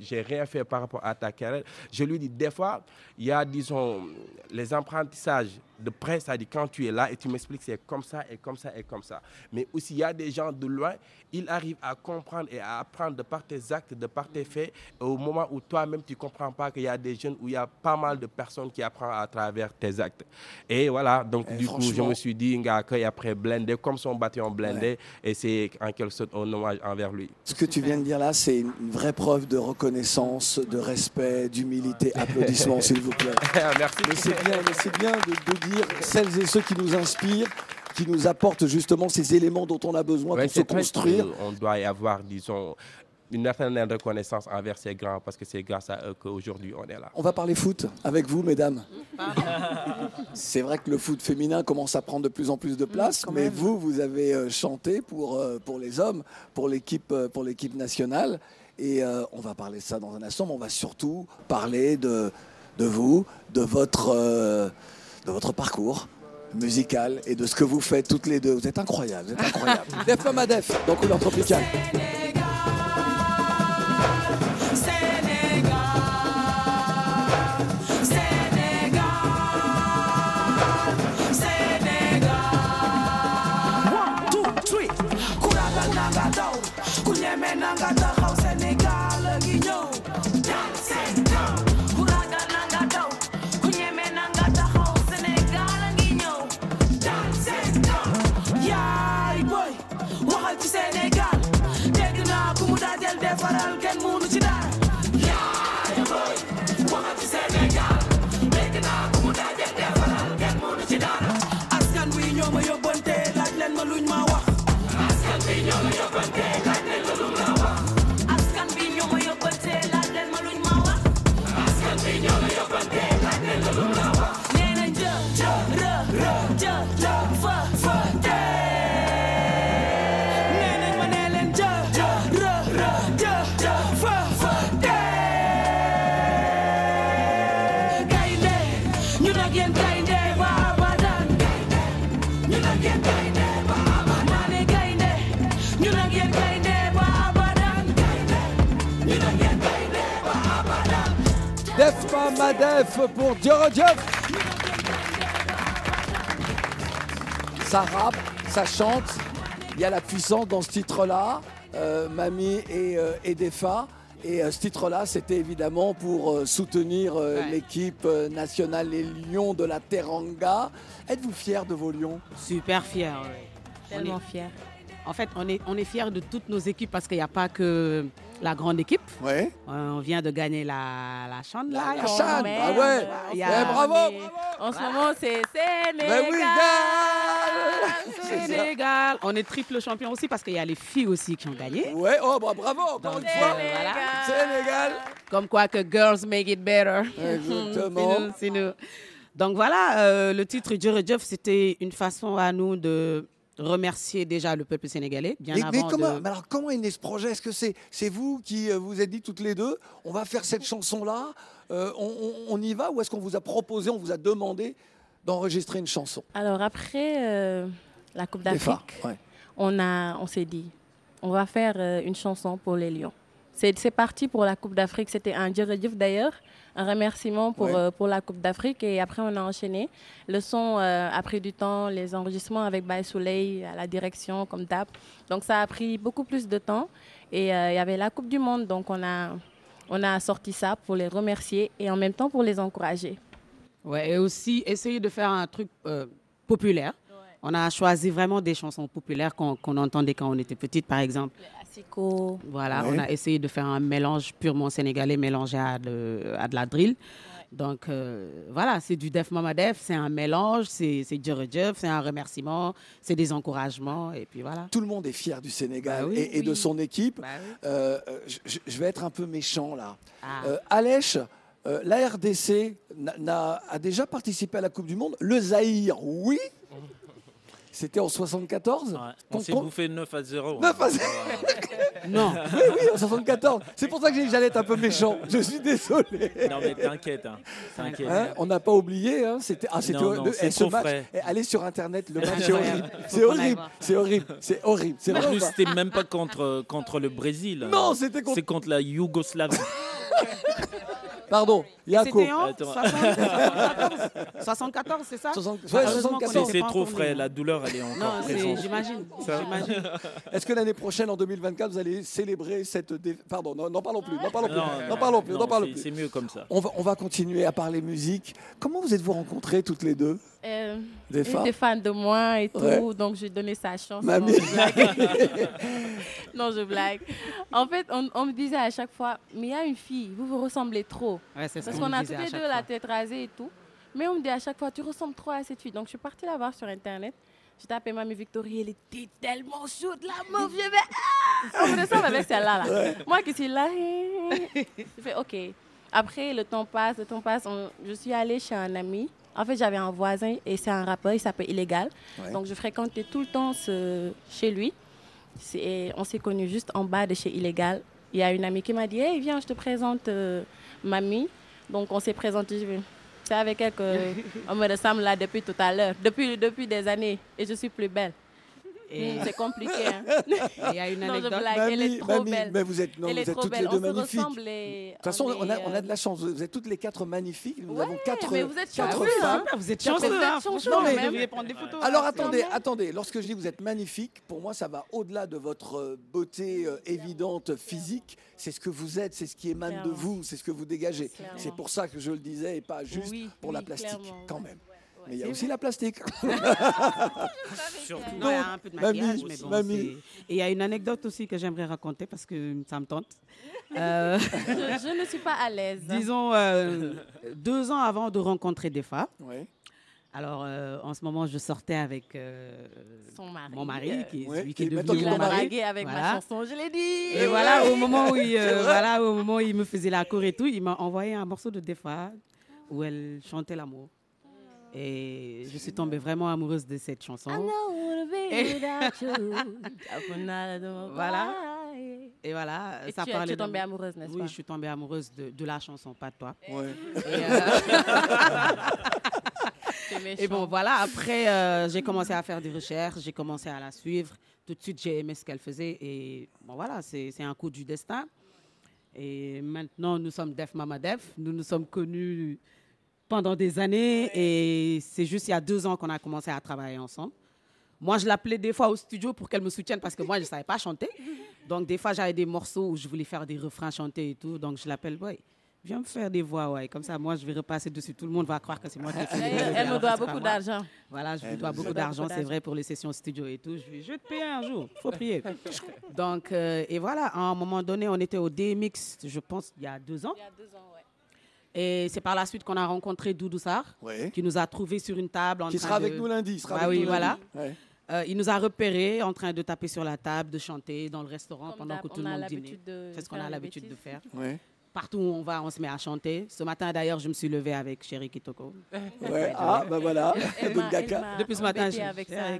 S3: j'ai rien fait par rapport à ta carrière. Je lui dis, des fois, il y a, disons, les apprentissages de près, c'est-à-dire quand tu es là et tu m'expliques, c'est comme ça et comme ça et comme ça. Mais aussi, il y a des gens de loin, ils arrivent à comprendre et à apprendre de par tes actes, de par tes faits, au moment où toi-même, tu ne comprends pas qu'il y a des jeunes, où il y a pas mal de personnes qui apprennent à travers tes actes. Et voilà, donc
S1: Et
S3: du coup, je me suis dit, Ngaka, et après Blendé, comme son bâtiment Blendé, et c'est en quelque sorte un hommage envers lui.
S1: Ce que tu viens de dire là, c'est une vraie preuve de reconnaissance, de respect, d'humilité. Applaudissements, s'il vous plaît. [LAUGHS]
S3: Merci.
S1: Mais c'est bien, mais c'est bien de, de dire celles et ceux qui nous inspirent, qui nous apportent justement ces éléments dont on a besoin
S3: Ouais,
S1: pour se construire.
S3: que On doit y avoir, disons, une certaine reconnaissance envers ces grands, parce que c'est grâce à eux qu'aujourd'hui on est là.
S1: On va parler foot avec vous, mesdames. [LAUGHS] C'est vrai que le foot féminin commence à prendre de plus en plus de place, mais vous, vous avez euh, chanté pour, euh, pour les hommes, pour l'équipe euh, pour l'équipe nationale. Et euh, on va parler de ça dans un instant, mais on va surtout parler de, de vous, de votre, euh, de votre parcours musical et de ce que vous faites toutes les deux. Vous êtes incroyables, vous êtes incroyables. [LAUGHS] Def Femme à Def, dans Couleur Tropicale. Def Femme à Def pour Dioro. Ça rappe, ça chante. Il y a la puissance dans ce titre-là, euh, Mamie et, euh, et Defa. Et euh, ce titre-là, c'était évidemment pour euh, soutenir euh,
S4: Ouais.
S1: l'équipe euh, nationale, les Lions de la Teranga. Êtes-vous fiers de vos Lions?
S4: Super fiers. ouais.
S8: Tellement
S4: On est-
S8: fiers.
S4: En fait, on est, on est fiers de toutes nos équipes parce qu'il n'y a pas que la grande équipe.
S1: Ouais.
S4: Euh, on vient de gagner la, la Chan. là.
S1: La- Chan,
S4: Ouais,
S1: ah ouais.
S4: il y a-
S1: Eh, bravo,
S4: mais-
S8: En ce moment, c'est Sénégal.
S1: Ben oui, [LAUGHS]
S4: Sénégal. On est triple champion aussi parce qu'il y a les filles aussi qui ont gagné.
S1: Ouais, oh, bah, bravo, encore une fois.
S4: Voilà.
S1: Sénégal.
S4: Comme quoi que girls make it better.
S1: Exactement. [LAUGHS]
S4: C'est nous. Donc voilà, euh, le titre Djere Djef, c'était une façon à nous de remercier déjà le peuple sénégalais, bien
S1: Mais, mais
S4: avant
S1: comment,
S4: de...
S1: mais alors comment est né ce projet? Est-ce que c'est c'est vous qui euh, vous êtes dit toutes les deux, on va faire cette chanson-là, euh, on, on- on y va ou est-ce qu'on vous a proposé, on vous a demandé d'enregistrer une chanson?
S8: Alors après euh, la Coupe d'Afrique,
S1: ouais.
S8: on, a, on s'est dit, on va faire euh, une chanson pour les Lions. C'est parti pour la Coupe d'Afrique. C'était un Djeredjif d'ailleurs, un remerciement pour,
S11: Ouais.
S8: euh, pour la Coupe d'Afrique. Et après, on a enchaîné. Le son euh, a pris du temps, les enregistrements avec Baye Soleil à la direction, comme d'hab. Donc ça a pris beaucoup plus de temps. Et euh, il y avait la Coupe du Monde, donc on a, on a sorti ça pour les remercier et en même temps pour les encourager.
S4: Ouais, et aussi essayer de faire un truc euh, populaire. On a choisi vraiment des chansons populaires qu'on entendait quand on était petite, par exemple.
S8: Asiko.
S4: Voilà,
S8: Ouais.
S4: on a essayé de faire un mélange purement sénégalais mélangé à de, à de la drill. Donc euh, voilà, c'est du Def Mama Def, c'est un mélange, c'est c'est Djere Djef, c'est un remerciement, c'est des encouragements, et puis voilà.
S1: Tout le monde est fier du Sénégal
S4: Bah oui,
S1: et, et de son équipe.
S4: Bah oui.
S1: Euh, je, vais être un peu méchant là.
S4: Ah.
S1: Euh, Alèche, euh, la RDC n'a- a déjà participé à la Coupe du Monde. Le Zaïre, oui. C'était en 74.
S6: On
S1: Con-
S6: s'est bouffé 9 à 0.
S1: 9 à 0. [LAUGHS]
S4: Non.
S1: Oui, oui, en 74. C'est pour ça que j'allais être un peu méchant. Je suis désolé.
S6: Non, mais t'inquiète. Hein. T'inquiète.
S1: Hein, on n'a pas oublié, hein, c'était ah, c'était
S6: Non, non,
S1: le-
S6: c'est
S1: eh, ce match.
S6: frais.
S1: eh, allez sur internet, le
S6: C'est
S1: match est horrible. C'est horrible, c'est horrible, c'est horrible. C'est pas
S6: c'était même pas contre, contre le Brésil.
S1: Non, c'était contre-
S6: C'est contre la Yougoslavie. [LAUGHS]
S1: Pardon, Yako.
S4: C'était en
S6: Attends.
S4: 74, 74, c'est ça
S1: Soixante- ouais,
S4: Malheureusement qu'on
S1: 74.
S6: C'est trop frais,
S4: nés.
S6: la douleur elle est encore
S4: Non, c'est-
S6: présente.
S4: j'imagine.
S1: Est-ce que l'année prochaine, en 2024, vous allez célébrer cette... dé- Pardon, non, n'en parlons plus, n'en parlons plus, n'en parlons plus, n'en parlons plus.
S6: C'est mieux comme ça.
S1: On va, on va continuer à parler musique. Comment vous êtes-vous rencontrées toutes les deux?
S8: Euh,
S1: Des
S8: il
S1: femmes
S8: était fan de moi et tout,
S1: Ouais.
S8: donc j'ai donné sa chance.
S1: Mamie.
S8: Non, je blague. [LAUGHS] non, je blague. En fait, on, on me disait à chaque fois, mais il y a une fille, vous vous ressemblez trop.
S4: Ouais,
S8: Parce
S4: qu'on
S8: a toutes les deux la tête rasée et tout. Mais on me dit à chaque fois, tu ressembles trop à cette fille. Donc je suis partie la voir sur Internet. J'ai tapé Mamie Victory, elle était tellement chaude, la meuf. Je vais, ah, on me ressemble avec celle-là. Là.
S12: Ouais.
S8: Moi qui suis là, je fais OK. Après, le temps passe, le temps passe. on- je suis allée chez un ami. En fait, j'avais un voisin et c'est un rappeur, il s'appelle Illégal.
S12: Ouais.
S8: Donc je fréquentais tout le temps ce- chez lui. C'est- On s'est connus juste en bas de chez Illégal. Il y a une amie qui m'a dit Hey, viens, je te présente euh, mamie. Donc on s'est présenté. C'est avec elle qu'on [LAUGHS] me ressemble là depuis tout à l'heure, depuis, depuis des années. Et je suis plus belle.
S4: Et-
S8: C'est compliqué. hein. [LAUGHS]
S4: Il y a une
S8: Non, je
S4: anecdote.
S8: blague, elle est
S1: Mamie,
S8: trop
S1: mamie,
S8: belle.
S1: mais vous êtes, non,
S8: Elle
S1: vous
S8: est
S1: êtes toutes
S8: belle.
S1: les deux
S8: on
S1: magnifiques. De toute façon, on a,
S8: est,
S1: on a de la chance. Vous êtes toutes les quatre magnifiques. Nous avons quatre,
S8: mais vous êtes
S1: quatre
S8: chanceux,
S1: femmes.
S8: hein. Vous êtes chanceux,
S1: femmes.
S8: hein, chanceux,
S1: Non, mais-.
S8: Vous prendre des photos,
S1: Alors
S8: hein,
S1: attendez,
S8: quand même.
S1: attendez. Lorsque je dis vous êtes magnifique, pour moi, ça va au-delà de votre euh, beauté euh, évidente physique. C'est ce que vous êtes, c'est ce qui émane de vous, c'est ce que vous dégagez. C'est pour ça que je le disais et pas juste
S8: Oui,
S1: pour la plastique,
S8: clairement.
S1: quand même. Mais il y a aussi la plastique. [LAUGHS]
S4: Surtout. Non, il y a un peu de
S1: Mamie,
S4: maquillage, mais bon.
S1: mamie.
S4: Et il y a une anecdote aussi que j'aimerais raconter parce que ça me tente. Euh, [LAUGHS]
S8: je, je ne suis pas à l'aise.
S4: Disons, euh, deux ans avant de rencontrer Defa.
S1: Ouais.
S4: Alors, euh, en ce moment, je sortais avec euh,
S8: Son mari,
S4: mon mari, qui est
S1: ouais,
S4: celui qui est devenu mon mari.
S8: avec ma chanson, je l'ai dit.
S4: Et voilà, au moment où il, [LAUGHS] euh, voilà, au moment où il me faisait la cour et tout, il m'a envoyé un morceau de Defa où elle chantait l'amour. Et je suis tombée vraiment amoureuse de cette chanson. Et- [LAUGHS]
S8: de
S4: Voilà. Et voilà,
S8: Et
S4: ça
S8: tu es-
S4: parlait
S8: tu es tombée
S4: d'amour.
S8: amoureuse, n'est-ce
S4: Oui,
S8: pas?
S4: je suis tombée amoureuse de, de la chanson, pas de toi.
S1: Ouais.
S4: Et, euh. [LAUGHS] Et bon, voilà, après, euh, j'ai commencé à faire des recherches, j'ai commencé à la suivre. Tout de suite, j'ai aimé ce qu'elle faisait. Et bon, voilà, c'est un coup du destin. Et maintenant, nous sommes Def Mama Def. Nous nous sommes connus pendant des années. Et c'est juste il y a deux ans qu'on a commencé à travailler ensemble. Moi, je l'appelais des fois au studio pour qu'elle me soutienne parce que moi, je ne savais pas chanter. [LAUGHS] Donc, des fois, j'avais des morceaux où je voulais faire des refrains chantés et tout. Donc, je l'appelle, ouais, viens me faire des voix, ouais. Comme ça, moi, je vais repasser dessus. Tout le monde va croire que c'est moi qui ai fait les
S8: Elle- elle me doit beaucoup d'argent.
S4: Voilà, je lui dois beaucoup d'argent, c'est vrai, pour les sessions studio et tout. Je vais, je vais te payer un jour, faut prier. [LAUGHS] Donc, euh, et voilà, à un moment donné, on était au DMX, je pense, il y a deux ans.
S8: Il y a deux ans, ouais.
S4: Et c'est par la suite qu'on a rencontré Doudou Sarr,
S1: Ouais.
S4: qui nous a trouvés sur une table. En
S1: Qui
S4: train
S1: sera
S4: de-
S1: avec nous lundi, il sera
S4: Bah
S1: avec
S4: oui,
S1: nous
S4: voilà.
S1: lundi. Ouais.
S4: Euh, il nous a repérés en train de taper sur la table, de chanter dans le restaurant
S8: Comme
S4: pendant que tout le monde dînait. C'est ce qu'on a l'habitude de faire.
S1: Ouais.
S4: Partout où on va, on se met à chanter. Ce matin, d'ailleurs, je me suis levée avec Chéri Kitoko. [LAUGHS]
S1: Ouais. Ah, bah voilà.
S8: Elle- elle elle
S4: Depuis ce matin, je
S8: avec ça,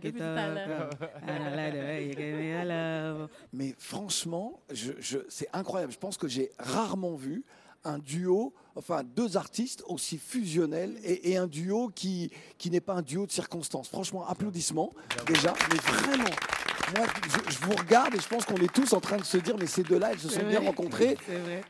S8: l'heure.
S1: Mais franchement, je, je- c'est incroyable. Je pense que j'ai rarement vu un duo, enfin deux artistes aussi fusionnels et, et un duo qui, qui n'est pas un duo de circonstances. Franchement, applaudissements déjà, mais vraiment. Moi, je, je vous regarde et je pense qu'on est tous en train de se dire, mais ces deux-là, elles se sont
S4: vrai.
S1: bien rencontrées.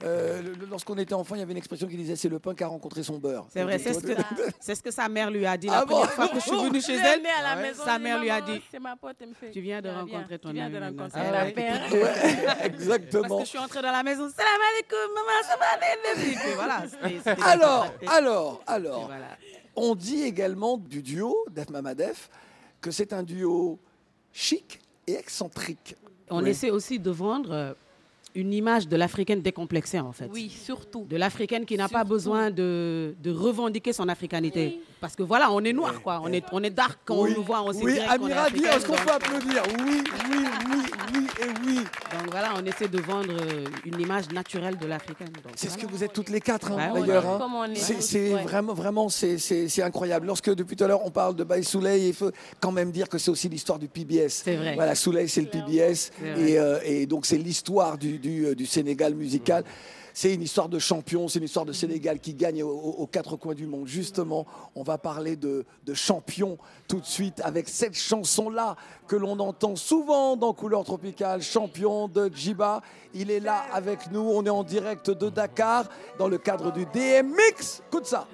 S1: Euh, Lorsqu'on était enfant, il y avait une expression qui disait c'est le pain qui a rencontré son beurre.
S4: C'est vrai, c'est ce, que, [LAUGHS] c'est ce que sa mère lui a dit la
S1: Ah bon?
S4: première fois que je suis venue chez elle.
S8: venais à la maison,
S4: sa mère lui a dit
S8: C'est ma pote, elle me fait.
S4: Tu viens de rencontrer ton
S8: Tu viens de
S4: ami,
S8: rencontrer
S4: Ah
S8: la
S4: ouais.
S8: père. [LAUGHS]
S4: Parce
S1: Exactement.
S4: que je suis entrée dans la maison. Salam alaikum, maman, puis voilà.
S1: Alors, alors, alors,
S4: voilà.
S1: on dit également du duo Def Mama Def que c'est un duo chic et excentrique.
S4: On
S1: Oui.
S4: essaie aussi de vendre euh, une image de l'africaine décomplexée, en fait.
S8: Oui, surtout.
S4: De l'africaine qui n'a pas besoin de, de revendiquer son africanité. Parce que voilà, on est noir, quoi. On est, on est dark quand
S1: Oui.
S4: on nous voit, on sait
S1: Oui,
S4: direct qu'on est
S1: est-ce qu'on peut applaudir Oui, oui, oui, oui et oui.
S4: Donc voilà, on essaie de vendre euh, une image naturelle de l'africaine.
S1: C'est ce que vous êtes toutes les quatre, hein,
S4: Ouais,
S1: d'ailleurs. hein. C'est
S4: Ouais.
S1: vraiment, vraiment, c'est- incroyable. Lorsque depuis tout à l'heure on parle de Baye Souley, il faut quand même dire que c'est aussi l'histoire du PBS.
S4: C'est vrai.
S1: Voilà, Souley, c'est le PBS, et, euh, et donc c'est l'histoire du, du, euh, du Sénégal musical. C'est une histoire de champion, c'est une histoire de Sénégal qui gagne au- au- aux quatre coins du monde. Justement, on va parler de, champion tout de suite avec cette chanson-là que l'on entend souvent dans Couleur Tropicale, champion de Djiba. Il est là avec nous, on est en direct de Dakar dans le cadre du DMX. Écoute ça.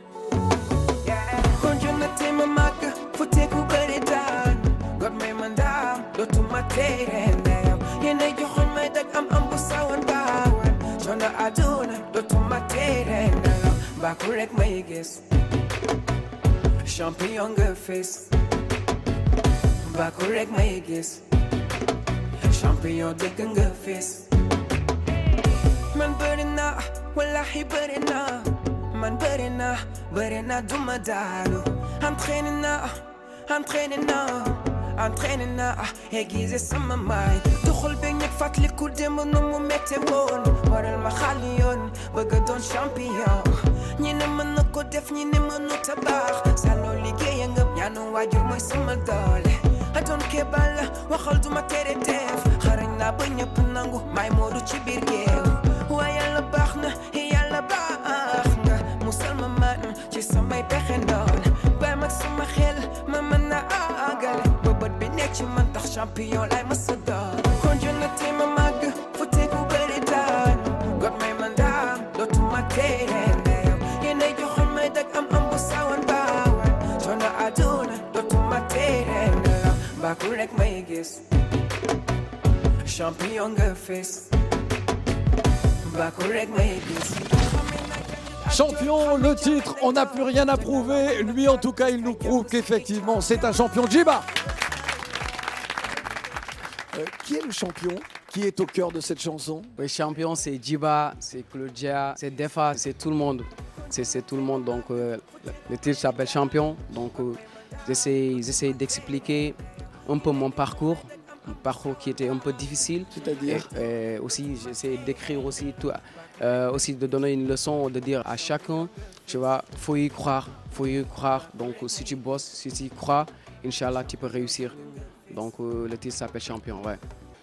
S12: Coono aduna dootuma tere ndeyam baaku rek champion nga man naa wallahi bëri naa man bëri bëri naa duma daanu entraîné naa entraîné naa entraîné naa aiguisé sama maay doxal beeg ñeg fàttaliku démb nu mu mette woon waral ma xaali yoon bëgg doon champion. Ñi ne mën na ko def ñi ne mënu ta baax saloo liggéeya nga ñaanu waajur mooy sama doole adoon kebal waxal duma tere def. Xarañ naa ba ñëpp nangu may moodu ci biir géew waaye yàlla baax na baax champion
S1: le titre, on n'a plus rien à prouver. Lui, en tout cas, il nous prouve qu'effectivement, c'est un champion. Euh, Qui est le champion Qui est au cœur de cette chanson?
S5: Le champion, c'est Djiba, c'est Claudia, c'est Defa, c'est tout le monde. C'est tout le monde. Donc, euh, le titre s'appelle Champion. Donc, euh, j'essaie d'expliquer un peu mon parcours. Un parcours qui était un peu difficile.
S1: C'est-à-dire?
S5: Euh, Aussi, j'essaie d'écrire aussi, tout, euh, aussi de donner une leçon, de dire à chacun, tu vois, faut y croire, faut y croire. Donc, si tu bosses, si tu y crois, Inch'Allah, tu peux réussir. Donc, le titre s'appelle Champion, ouais.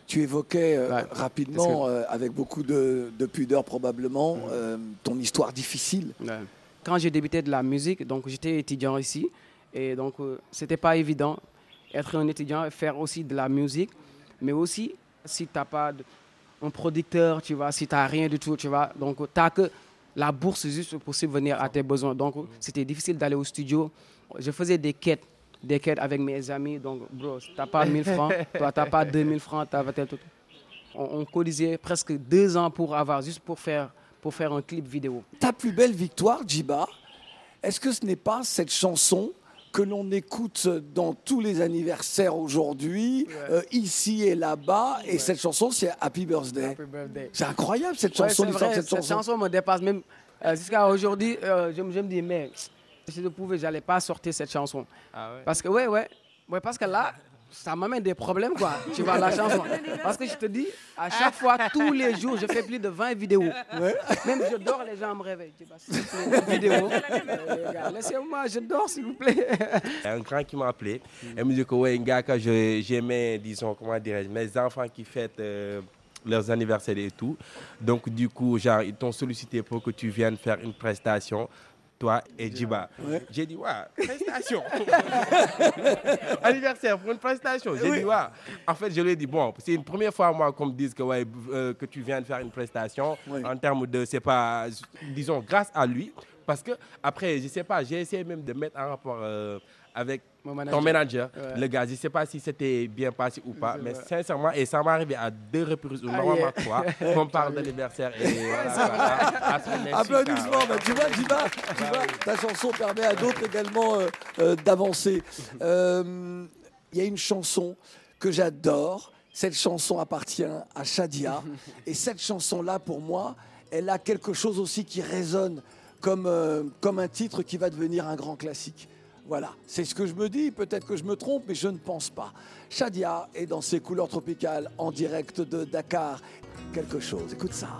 S1: Tu évoquais euh,
S5: Ouais.
S1: rapidement,
S5: que-
S1: euh, avec beaucoup de, de pudeur probablement, euh, ton histoire difficile.
S5: Ouais. Quand j'ai débuté de la musique, donc j'étais étudiant ici, et donc c'était pas évident être un étudiant et faire aussi de la musique, mais aussi si tu n'as pas de- un producteur, tu vois, si tu n'as rien du tout, tu vois, donc tu n'as que la bourse juste pour subvenir à tes besoins. Donc c'était difficile d'aller au studio. Je faisais des quêtes, des quêtes avec mes amis, donc bro, tu n'as pas 1000 francs, toi tu n'as pas 2000 francs, tu as tel, tout. On, on cotisait presque deux ans pour avoir, juste pour faire, pour faire un clip vidéo.
S1: Ta plus belle victoire, Djiba, est-ce que ce n'est pas cette chanson que l'on écoute dans tous les anniversaires aujourd'hui, euh, ici et là-bas, et cette chanson, c'est Happy Birthday?
S5: Happy birthday.
S1: C'est incroyable cette
S5: Ouais,
S1: chanson,
S5: vrai,
S1: cette chanson.
S5: chanson me dépasse même. euh, Jusqu'à aujourd'hui, euh, je, je me dis, mais si je pouvais, j'allais pas sortir cette chanson. Parce que, ouais, ouais, ouais, parce que là, ça m'amène des problèmes, quoi. Tu vois, la chanson. Parce que je te dis, à chaque fois, tous les jours, je fais plus de 20 vidéos. Même je dors, les gens me réveillent. Je dis, bah, une vidéo. Euh, gars, Laissez-moi, je dors, s'il vous plaît.
S3: Il y a un grand qui m'a appelé. Elle me dit que, ouais, Ngaka, je- j'aimais, disons, comment dirais-je, mes enfants qui fêtent euh, leurs anniversaires et tout. Donc, du coup, genre, ils t'ont sollicité pour que tu viennes faire une prestation, toi et Djiba.
S1: Ouais.
S3: J'ai dit, ouais, prestation. [LAUGHS] anniversaire pour une prestation. J'ai
S1: Oui.
S3: dit, ouais. En fait, je lui ai dit, bon, c'est une première fois, moi, qu'on me dise que, ouais, euh, que tu viens de faire une prestation. En termes de, c'est pas, disons, grâce à lui. Parce que, après, je sais pas, j'ai essayé même de mettre en rapport euh, avec
S5: manager.
S3: ton manager,
S5: Ouais.
S3: le gars. Je sais pas si c'était bien passé ou pas, mais
S5: vrai.
S3: sincèrement, et ça m'est arrivé à deux reprises, ou normalement [LAUGHS] trois, qu'on parle d'anniversaire. [LAUGHS]
S1: Applaudissements, tu vois, Djiba, tu vois, ta chanson permet à d'autres également euh, euh, d'avancer. [LAUGHS] Euh, il y a une chanson que j'adore. Cette chanson appartient à Shadia. Et cette chanson-là, pour moi, elle a quelque chose aussi qui résonne comme, euh, comme un titre qui va devenir un grand classique. Voilà, c'est ce que je me dis. Peut-être que je me trompe, mais je ne pense pas. Shadia est dans ses couleurs tropicales en direct de Dakar. Quelque chose, écoute ça.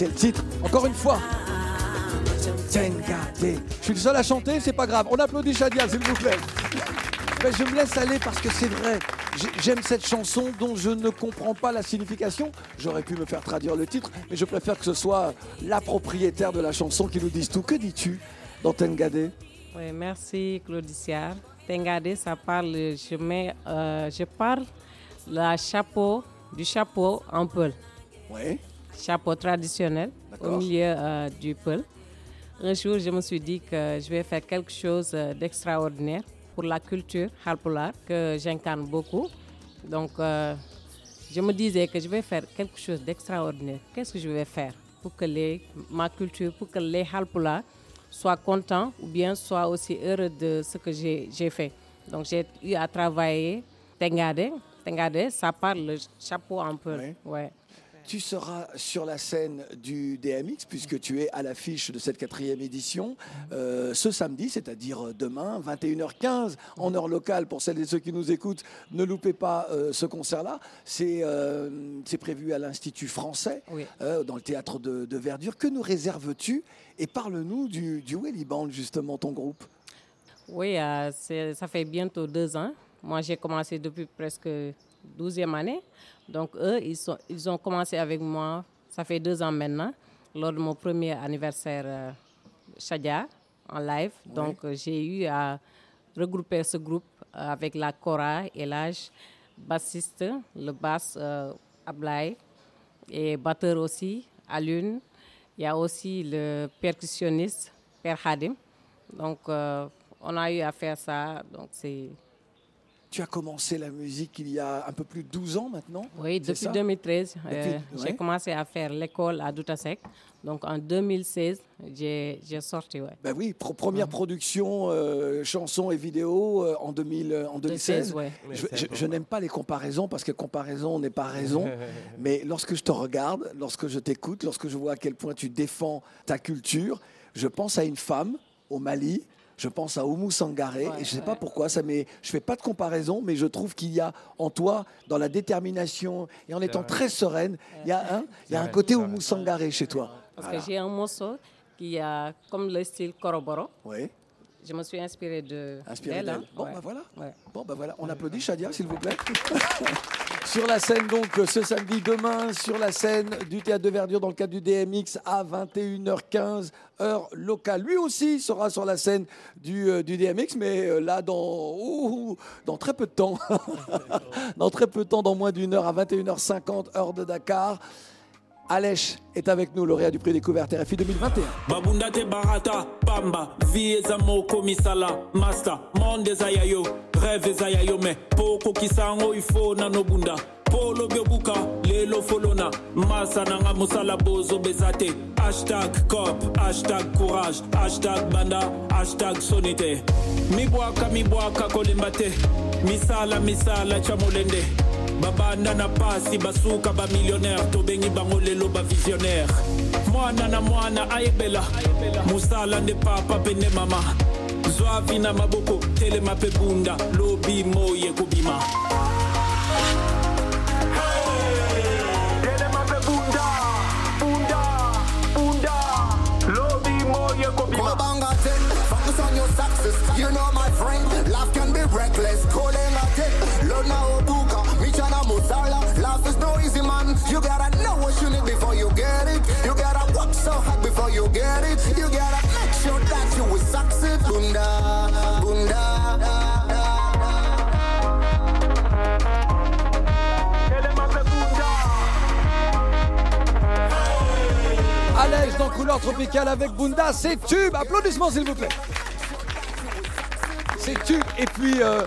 S1: C'est le titre. Encore une fois. Je suis le seul à chanter, c'est pas grave. On applaudit Shadia, s'il vous plaît. Ben, je me laisse aller parce que c'est vrai. J'ai- J'aime cette chanson dont je ne comprends pas la signification. J'aurais pu me faire traduire le titre, mais je préfère que ce soit la propriétaire de la chanson qui nous dise tout. Que dis-tu dans Tengade?
S7: Oui, merci Claudicia. Tengade, ça parle, je, mets, euh, je parle la chapeau, du chapeau en peul.
S1: Oui.
S7: Chapeau traditionnel au milieu euh, du peul. Un jour, je me suis dit que je vais faire quelque chose euh, d'extraordinaire pour la culture halpolar que j'incarne beaucoup. Donc, euh, je me disais que je vais faire quelque chose d'extraordinaire. Qu'est-ce que je vais faire pour que les, ma culture, pour que les halpolar soient contents ou bien soient aussi heureux de ce que j'ai fait? Donc, j'ai eu à travailler Tengade. Tengade, ça parle le chapeau en peul. Ouais.
S1: Tu seras sur la scène du DMX puisque tu es à l'affiche de cette quatrième édition euh, ce samedi, c'est-à-dire demain, 21h15 en heure locale. Pour celles et ceux qui nous écoutent, ne loupez pas euh, ce concert-là. C'est euh, c'est prévu à l'Institut français, dans le théâtre de, de Verdure. Que nous réserves-tu Et parle-nous du, du Welly Band, justement, ton groupe?
S7: Oui, ça fait bientôt deux ans. Moi, j'ai commencé depuis presque 12e année. Donc, eux, ils, sont, ils ont commencé avec moi, ça fait deux ans maintenant, lors de mon premier anniversaire euh, Shadia en live. Donc, euh, j'ai eu à regrouper ce groupe euh, avec la Cora et l'âge, bassiste, le basse euh, et batteur aussi, Alune. Il y a aussi le percussionniste, Père Hadim. Donc, euh, on a eu à faire ça. Donc, c'est.
S1: Tu as commencé la musique il y a un peu plus de 12 ans maintenant
S7: Oui, depuis
S1: ça
S7: 2013,
S1: Depuis-
S7: euh,
S1: ouais.
S7: j'ai commencé à faire l'école à Doutasek. Donc, en 2016, j'ai sorti. Ouais.
S1: Ben oui, pro- première production, euh, chanson et vidéo euh, en, 2000, euh, en 2016.
S7: 2016, ouais.
S1: Je, je- je n'aime pas les comparaisons parce que comparaison n'est pas raison. [LAUGHS] mais lorsque je te regarde, lorsque je t'écoute, lorsque je vois à quel point tu défends ta culture, je pense à une femme au Mali. Je pense à Oumou Sangaré et je ne sais pas pourquoi, ça m'est- je fais pas de comparaison, mais je trouve qu'il y a en toi, dans la détermination et en étant
S7: vrai.
S1: très sereine, il y a un, il y a un
S7: vrai,
S1: côté Oumou Sangaré chez toi.
S7: Parce
S1: Voilà.
S7: que j'ai un morceau qui a comme le style Koroboro.
S1: Oui.
S7: Je me suis inspirée de
S1: Inspiré
S7: d'elle, hein.
S1: Bon,
S7: Ouais.
S1: bah voilà.
S7: Ouais.
S1: Bon, bah voilà, on applaudit Shadia, s'il vous plaît. [LAUGHS] sur la scène, donc, ce samedi, demain, sur la scène du Théâtre de Verdure, dans le cadre du DMX, à 21h15, heure locale. Lui aussi sera sur la scène du, euh, DMX, mais euh, là, dans, dans très peu de temps. [LAUGHS] dans très peu de temps, dans moins d'une heure, à 21h50, heure de Dakar. Alèche est avec nous, lauréat du prix découverte RFI 2021.
S11: babunda te barata pamba vi eza moko misala master monde eza ya yo rêve eza ya yo me mpo okokisa yango ifo nanobunda mpo olobi obuka lelo folona masa nanga mosala bozoba eza te hashtag cop hashtag courage hashtag banda hashtag soni te mibwaka mibwaka kolemba te. Misala misala tya molende babanda na pasi basuka bamillionnaire tobengi bango lelo bavisionnaire mwana na mwana ayebela. Mosala nde papa mpe nde mama. Zwavi na maboko telema mpe bunda. Lobi moi ekobima
S13: focus on your success. You know my friend, life can be reckless. Kolenga ten, lona obuka, musala. Life is no easy man. You gotta know what you need before you get it. You gotta work so hard before you get it. You gotta make sure that you will succeed. Bunda, bunda.
S1: Alèche dans Couleur Tropicale avec Bunda, c'est tube. Applaudissements s'il vous plaît. C'est tube. Et puis euh,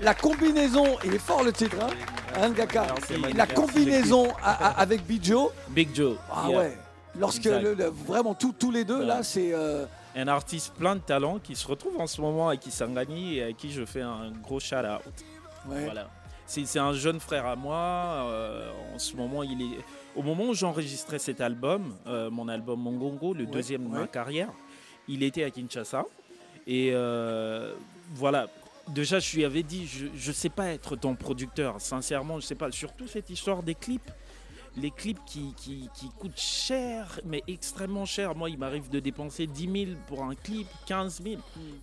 S1: la combinaison, il est fort le titre, hein, hein,
S6: c'est
S1: La combinaison avec Bijo.
S6: Big Joe.
S1: Ah
S6: yeah.
S1: ouais. Lorsque
S6: Exact.
S1: le- le- vraiment tous tous les deux là, c'est euh,
S6: Un artiste plein de talent qui se retrouve en ce moment à Kisangani et à qui je fais un gros shout out.
S1: Ouais.
S6: Voilà. C'est c'est un jeune frère à moi. euh, en ce moment, il est. Au moment où j'enregistrais cet album, euh, mon album Mongongo, le deuxième de ma
S1: ouais.
S6: carrière, il était à Kinshasa. Et euh, voilà. Déjà, je lui avais dit, je ne sais pas être ton producteur. Sincèrement, je sais pas. Surtout cette histoire des clips. Les clips qui, qui, qui coûtent cher, mais extrêmement cher. Moi, il m'arrive de dépenser 10 000 pour un clip, 15 000.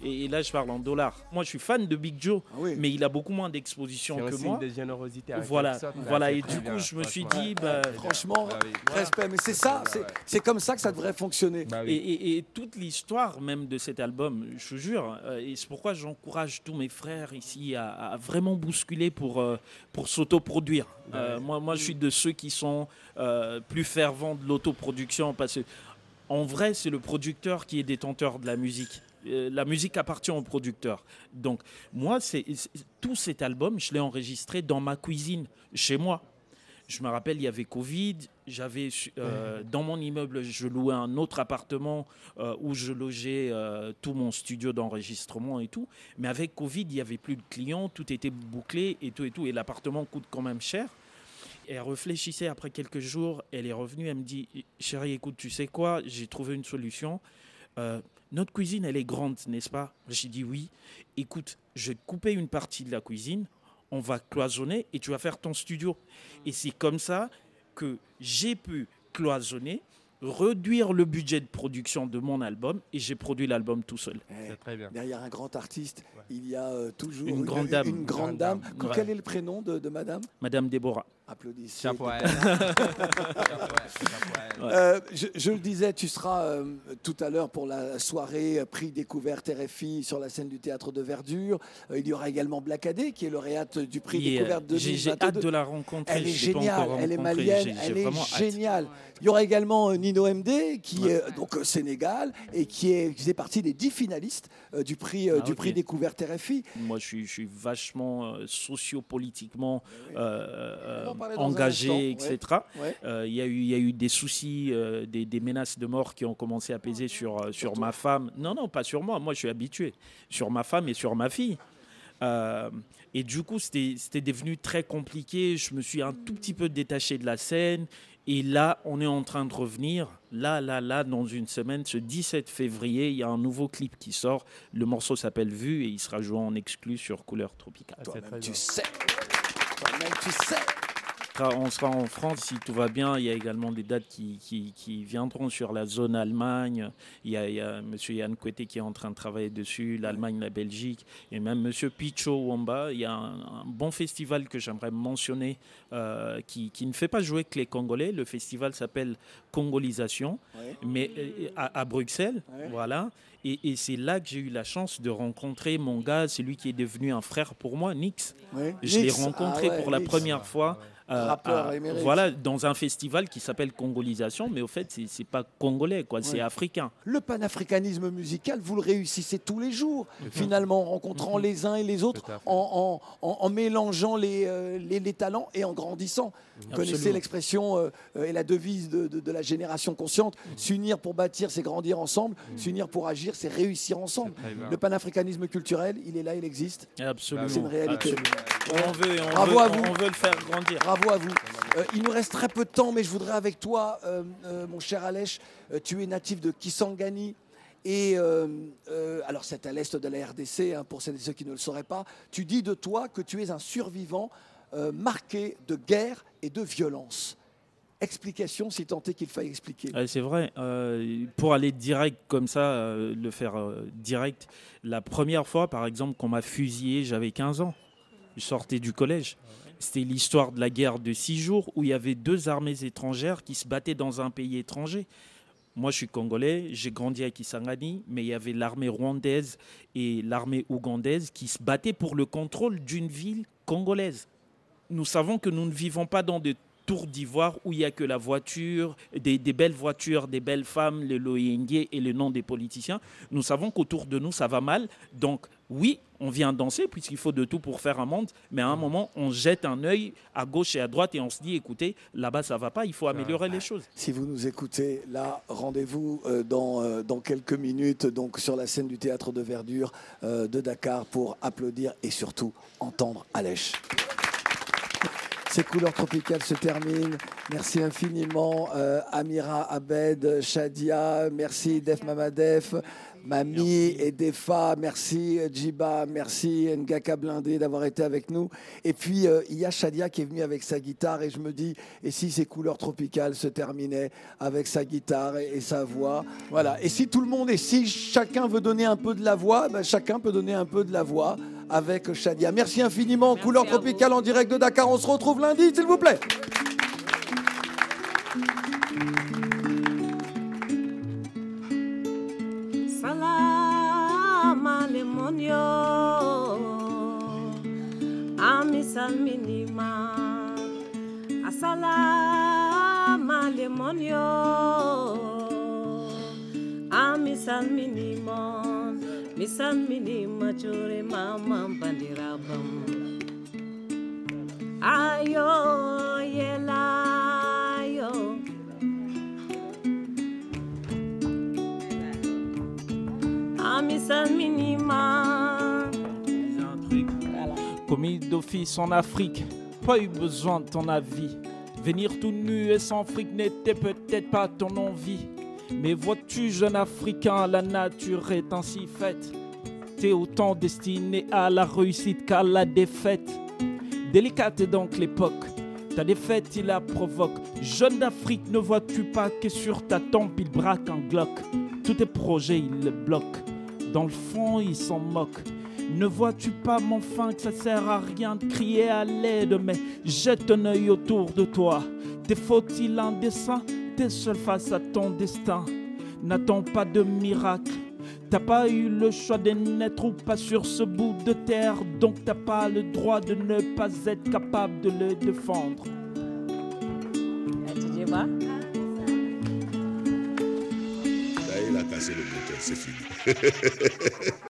S6: Et, et là, je parle en dollars. Moi, je suis fan de Big Joe, mais il a beaucoup moins d'exposition que moi.
S3: de générosité.
S6: Voilà, voilà.
S3: c'est
S6: Et du
S3: bien,
S6: coup, je me suis
S3: franchement.
S6: dit, bah,
S1: franchement,
S3: Bah oui.
S1: respect. Mais c'est ça, c'est- c'est comme ça que ça devrait fonctionner.
S3: Bah
S6: Et, et- et toute l'histoire même de cet album, je te jure, euh, et c'est pourquoi j'encourage tous mes frères ici à, à vraiment bousculer pour, euh, pour s'autoproduire. Euh, moi, moi, je suis de ceux qui sont euh, plus fervents de l'autoproduction parce que, en vrai, c'est le producteur qui est détenteur de la musique. Euh, la musique appartient au producteur. Donc, moi, c'est c'est- tout cet album, je l'ai enregistré dans ma cuisine, chez moi. Je me rappelle, il y avait Covid. J'avais euh, dans mon immeuble, je louais un autre appartement euh, où je logeais euh, tout mon studio d'enregistrement et tout. Mais avec Covid, il n'y avait plus de clients, tout était bouclé et tout et tout. Et l'appartement coûte quand même cher. Et elle réfléchissait après quelques jours. Elle est revenue, elle me dit Chérie, écoute, tu sais quoi? J'ai trouvé une solution. Euh, notre cuisine, elle est grande, n'est-ce pas? J'ai dit oui. Écoute, je vais te couper une partie de la cuisine, on va cloisonner et tu vas faire ton studio. Et c'est comme ça que j'ai pu cloisonner, réduire le budget de production de mon album et j'ai produit l'album tout seul.
S1: Eh,
S3: très bien.
S1: Derrière un grand artiste, il y a euh, toujours
S6: Une grande dame.
S1: Une grande
S6: Grande
S1: dame.
S6: dame.
S1: Quel est le prénom de, de madame?
S6: Madame Déborah.
S1: Applaudissez.
S3: Chapeau à
S1: Euh, je, je le disais, tu seras euh, tout à l'heure pour la soirée euh, prix découverte RFI sur la scène du théâtre de Verdure. Euh, il y aura également Black Adé, qui est lauréate du prix
S6: Yeah.
S1: découverte de
S6: J'ai- hâte de la rencontrer,
S1: Elle est géniale, elle est malienne, elle est
S6: hâte.
S1: géniale. Il y aura également Nino MD, qui est donc au Sénégal et qui, est, qui faisait partie des dix finalistes du prix,
S6: Ah,
S1: du prix découverte RFI.
S6: Moi, je suis, je suis vachement sociopolitiquement
S1: On va en parler dans un
S6: engagé,
S1: instant,
S6: etc.
S1: Ouais.
S6: Euh, Il y, a eu- il y a eu des soucis, euh, des, des menaces de mort qui ont commencé à peser sur, euh, sur ma femme. Non, non, pas sur moi. Moi, je suis habitué. Sur ma femme et sur ma fille. Euh, et du coup, c'était c'était devenu très compliqué. Je me suis un tout petit peu détaché de la scène. Et là, on est en train de revenir. Là, là, là, dans une semaine, ce 17 février, il y a un nouveau clip qui sort. Le morceau s'appelle Vue et il sera joué en exclu sur Couleur Tropicale.
S1: Toi-même, tu sais. Toi-même, tu sais.
S6: Sera- on sera en France si tout va bien. Il y a également des dates qui, qui- qui viendront sur la zone Allemagne. Il y a, il y a M. Yann Coueté qui est en train de travailler dessus, l'Allemagne, la Belgique, et même M. Picho Wamba. Il y a un, un bon festival que j'aimerais mentionner euh, qui, qui ne fait pas jouer que les Congolais. Le festival s'appelle Congolisation,
S1: Ouais.
S6: mais euh, à, à Bruxelles.
S1: Ouais.
S6: Voilà. Et, et c'est là que j'ai eu la chance de rencontrer mon gars, c'est lui qui est devenu un frère pour moi, Nix.
S1: Ouais.
S6: Je l'ai rencontré
S1: ah
S6: pour la première fois
S1: Rappeur
S6: à-
S1: émérite.
S6: voilà, dans un festival qui s'appelle Congolisation, mais au fait, c'est c'est pas congolais, quoi, c'est africain.
S1: Le panafricanisme musical, vous le réussississez tous les jours, finalement, en rencontrant les uns et les autres, en, en- en- en mélangeant les, euh, les, les talents et en grandissant. Vous connaissez
S6: Absolument.
S1: l'expression euh, euh, et la devise de, de- de la génération consciente s'unir pour bâtir, c'est grandir ensemble, s'unir pour agir, c'est réussir ensemble. Le panafricanisme culturel, il est là, il existe.
S6: Absolument.
S1: C'est une réalité.
S6: Absolument. On veut, on
S1: Bravo
S6: veut-
S1: à vous.
S6: on veut le faire grandir.
S1: Bravo à vous. Euh, il nous reste très peu de temps, mais je voudrais avec toi, euh, mon cher Alèche, tu es natif de Kisangani. Et euh, euh, alors c'est à l'est de la RDC, hein, pour celles et ceux qui ne le sauraient pas. Tu dis de toi que tu es un survivant euh, marqué de guerre et de violence. Explication, si tant est qu'il faille expliquer.
S6: Ouais, c'est vrai. euh, pour aller direct comme ça, euh, le faire direct, la première fois, par exemple, qu'on m'a fusillé, j'avais 15 ans. Je sortais du collège. C'était l'histoire de la guerre de six jours où il y avait deux armées étrangères qui se battaient dans un pays étranger. Moi, je suis congolais, j'ai grandi à Kisangani, mais il y avait l'armée rwandaise et l'armée ougandaise qui se battaient pour le contrôle d'une ville congolaise. Nous savons que nous ne vivons pas dans des tours d'ivoire où il n'y a que la voiture, des, des belles voitures, des belles femmes, le loyengue et le nom des politiciens. Nous savons qu'autour de nous, ça va mal. Donc, oui, on vient danser puisqu'il faut de tout pour faire un monde, mais à un moment, on jette un œil à gauche et à droite et on se dit, écoutez, là-bas, ça va pas, il faut améliorer les choses.
S1: Si vous nous écoutez, là, rendez-vous euh, dans, euh, dans quelques minutes donc sur la scène du théâtre de Verdure euh, de Dakar pour applaudir et surtout entendre Alèche. Ces couleurs tropicales se terminent. Merci infiniment euh, Amira Abed, Shadia, merci Def Mamadef, Mami et Defa, merci Djiba, merci Ngaka Blindé d'avoir été avec nous. Et puis euh, il y a Shadia qui est venue avec sa guitare et je me dis, et si ces couleurs tropicales se terminaient avec sa guitare et, et sa voix? Voilà. Et si tout le monde, et si chacun veut donner un peu de la voix, ben, chacun peut donner un peu de la voix avec Shadia. Merci infiniment. Couleurs tropicales en direct de Dakar. On se retrouve lundi, s'il vous plaît.
S14: Alemonyo Amisal minima Assalam alemonyo Amisal minimon Misal minima chure mama bandirabam. Ayo
S11: D'office en Afrique, pas eu besoin de ton avis. Venir tout nu et sans fric n'était peut-être pas ton envie. Mais vois-tu, jeune Africain, la nature est ainsi faite. T'es autant destiné à la réussite qu'à la défaite. Délicate est donc l'époque. Ta défaite, il la provoque. Jeune d'Afrique, ne vois-tu pas que sur ta tempe, il braque un Glock? Tous tes projets, il le bloque. Dans le fond, il s'en moque. Ne vois-tu pas, mon fin, que ça sert à rien de crier à l'aide, mais jette un œil autour de toi. T'es faut-il un dessin T'es seul face à ton destin? N'attends pas de miracle. T'as pas eu le choix de naître ou pas sur ce bout de terre, donc t'as pas le droit de ne pas être capable de le défendre.
S7: Tu dis quoi
S15: Là, il a cassé le bouton, c'est fini. [LAUGHS]